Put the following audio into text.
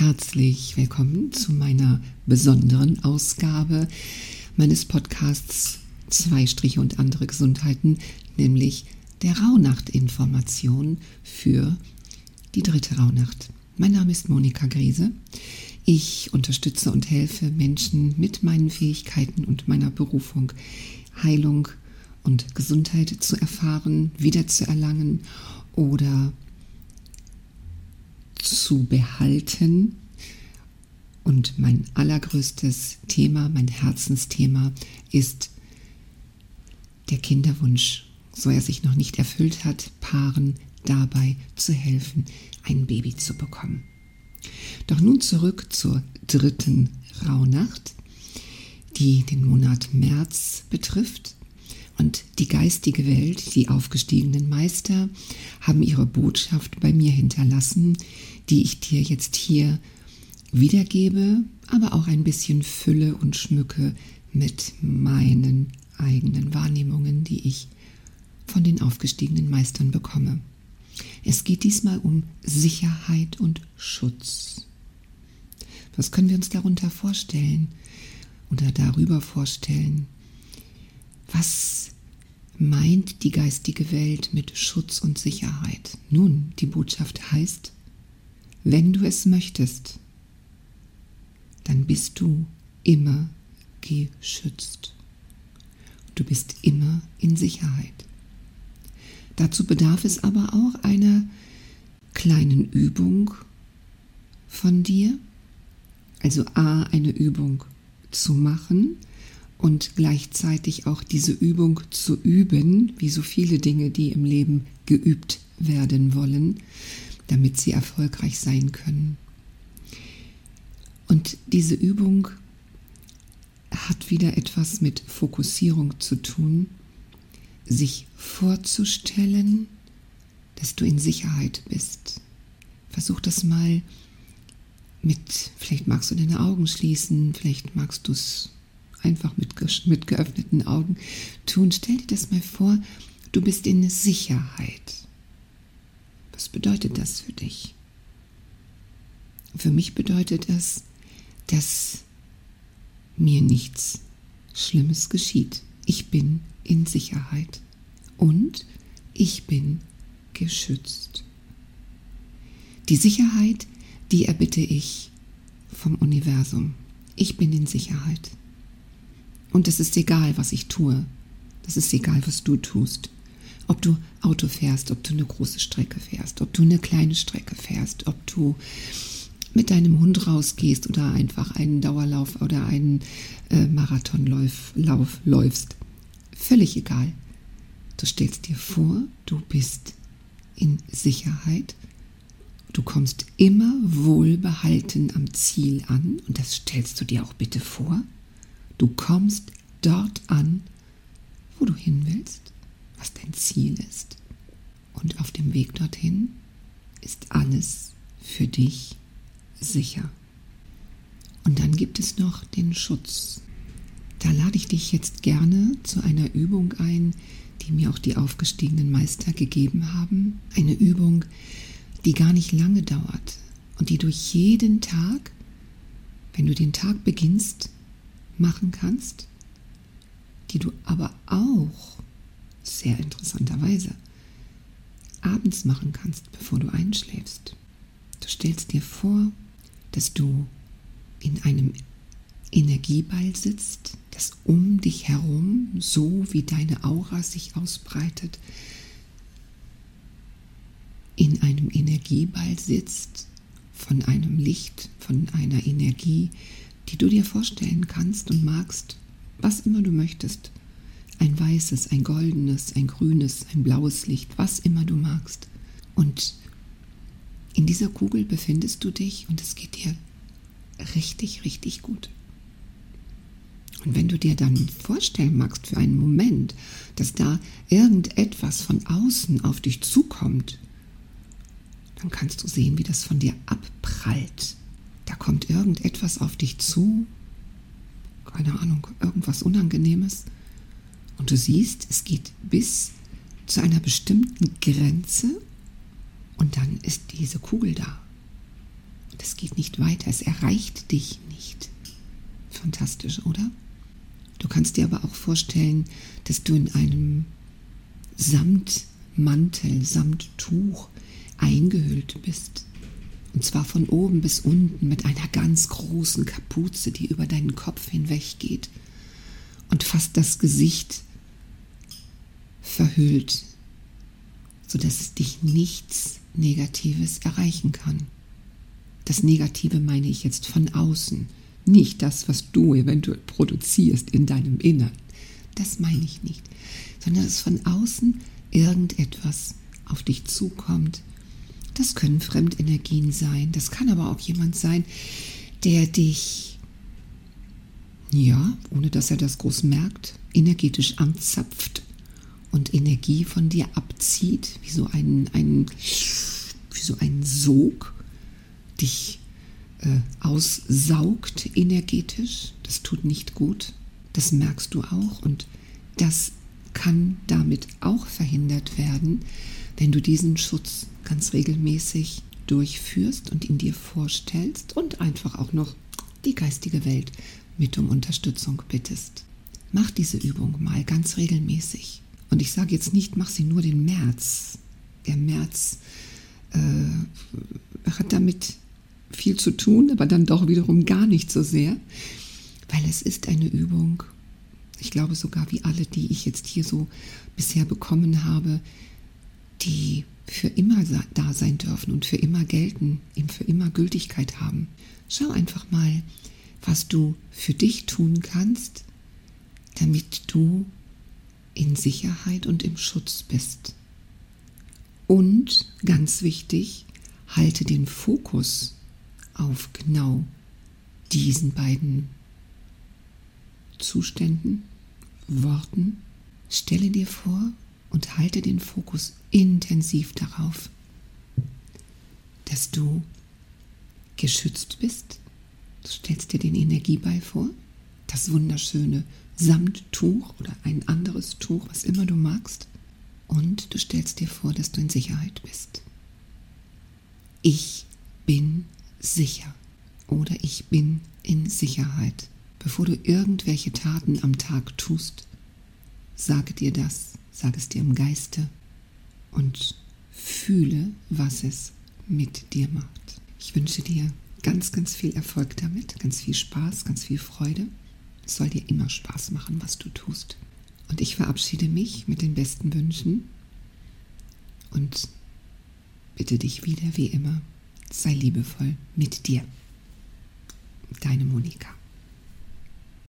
herzlich willkommen zu meiner besonderen Ausgabe meines Podcasts Zwei Striche und andere Gesundheiten, nämlich der Rauhnachtinformation für die dritte Rauhnacht. Mein Name ist Monika Griese. Ich unterstütze und helfe Menschen mit meinen Fähigkeiten und meiner Berufung Heilung und Gesundheit zu erfahren, wiederzuerlangen oder zu behalten. Und mein allergrößtes Thema, mein Herzensthema ist der Kinderwunsch, so er sich noch nicht erfüllt hat, Paaren dabei zu helfen, ein Baby zu bekommen. Doch nun zurück zur dritten Rauhnacht, die den Monat März betrifft. Und die geistige Welt, die aufgestiegenen Meister, haben ihre Botschaft bei mir hinterlassen, die ich dir jetzt hier wiedergebe, aber auch ein bisschen fülle und schmücke mit meinen eigenen Wahrnehmungen, die ich von den aufgestiegenen Meistern bekomme. Es geht diesmal um Sicherheit und Schutz. Was können wir uns darunter vorstellen oder darüber vorstellen? Was meint die geistige Welt mit Schutz und Sicherheit? Nun, die Botschaft heißt, wenn du es möchtest, dann bist du immer geschützt. Du bist immer in Sicherheit. Dazu bedarf es aber auch einer kleinen Übung von dir. Also a, eine Übung zu machen, und gleichzeitig auch diese Übung zu üben, wie so viele Dinge, die im Leben geübt werden wollen, damit sie erfolgreich sein können. Und diese Übung hat wieder etwas mit Fokussierung zu tun, sich vorzustellen, dass du in Sicherheit bist. Versuch das mal mit, vielleicht magst du deine Augen schließen, vielleicht magst du es einfach mit, mit geöffneten Augen tun. Stell dir das mal vor, du bist in Sicherheit. Was bedeutet das für dich? Für mich bedeutet das, dass mir nichts Schlimmes geschieht. Ich bin in Sicherheit und ich bin geschützt. Die Sicherheit, die erbitte ich vom Universum. Ich bin in Sicherheit. Und es ist egal, was ich tue. Das ist egal, was du tust. Ob du Auto fährst, ob du eine große Strecke fährst, ob du eine kleine Strecke fährst, ob du mit deinem Hund rausgehst oder einfach einen Dauerlauf oder einen äh, Marathonlauf Lauf, läufst. Völlig egal. Du stellst dir vor, du bist in Sicherheit. Du kommst immer wohlbehalten am Ziel an und das stellst du dir auch bitte vor. Du kommst dort an, wo du hin willst, was dein Ziel ist. Und auf dem Weg dorthin ist alles für dich sicher. Und dann gibt es noch den Schutz. Da lade ich dich jetzt gerne zu einer Übung ein, die mir auch die aufgestiegenen Meister gegeben haben. Eine Übung, die gar nicht lange dauert und die du jeden Tag, wenn du den Tag beginnst, machen kannst, die du aber auch sehr interessanterweise abends machen kannst, bevor du einschläfst. Du stellst dir vor, dass du in einem Energieball sitzt, das um dich herum, so wie deine Aura sich ausbreitet, in einem Energieball sitzt, von einem Licht, von einer Energie, die du dir vorstellen kannst und magst, was immer du möchtest. Ein weißes, ein goldenes, ein grünes, ein blaues Licht, was immer du magst. Und in dieser Kugel befindest du dich und es geht dir richtig, richtig gut. Und wenn du dir dann vorstellen magst für einen Moment, dass da irgendetwas von außen auf dich zukommt, dann kannst du sehen, wie das von dir abprallt da kommt irgendetwas auf dich zu, keine Ahnung, irgendwas Unangenehmes, und du siehst, es geht bis zu einer bestimmten Grenze und dann ist diese Kugel da. Das geht nicht weiter, es erreicht dich nicht. Fantastisch, oder? Du kannst dir aber auch vorstellen, dass du in einem Samtmantel, Samttuch eingehüllt bist. Und zwar von oben bis unten mit einer ganz großen Kapuze, die über deinen Kopf hinweg geht und fast das Gesicht verhüllt, sodass dich nichts Negatives erreichen kann. Das Negative meine ich jetzt von außen, nicht das, was du eventuell produzierst in deinem Innern. Das meine ich nicht, sondern dass von außen irgendetwas auf dich zukommt. Das können Fremdenergien sein, das kann aber auch jemand sein, der dich, ja, ohne dass er das groß merkt, energetisch anzapft und Energie von dir abzieht, wie so ein, ein, wie so ein Sog, dich äh, aussaugt energetisch. Das tut nicht gut. Das merkst du auch. Und das kann damit auch verhindert werden, wenn du diesen Schutz ganz regelmäßig durchführst und ihn dir vorstellst und einfach auch noch die geistige Welt mit um Unterstützung bittest. Mach diese Übung mal ganz regelmäßig. Und ich sage jetzt nicht, mach sie nur den März. Der März äh, hat damit viel zu tun, aber dann doch wiederum gar nicht so sehr, weil es ist eine Übung, ich glaube sogar wie alle, die ich jetzt hier so bisher bekommen habe, die für immer da sein dürfen und für immer gelten, eben für immer Gültigkeit haben. Schau einfach mal, was du für dich tun kannst, damit du in Sicherheit und im Schutz bist. Und ganz wichtig, halte den Fokus auf genau diesen beiden Zuständen, Worten. Stelle dir vor und halte den Fokus intensiv darauf, dass du geschützt bist. Du stellst dir den Energieball vor, das wunderschöne Samttuch oder ein anderes Tuch, was immer du magst. Und du stellst dir vor, dass du in Sicherheit bist. Ich bin sicher oder ich bin in Sicherheit. Bevor du irgendwelche Taten am Tag tust, sage dir das, sage es dir im Geiste und fühle, was es mit dir macht. Ich wünsche dir ganz, ganz viel Erfolg damit, ganz viel Spaß, ganz viel Freude. Es soll dir immer Spaß machen, was du tust. Und ich verabschiede mich mit den besten Wünschen und bitte dich wieder wie immer, sei liebevoll mit dir. Deine Monika.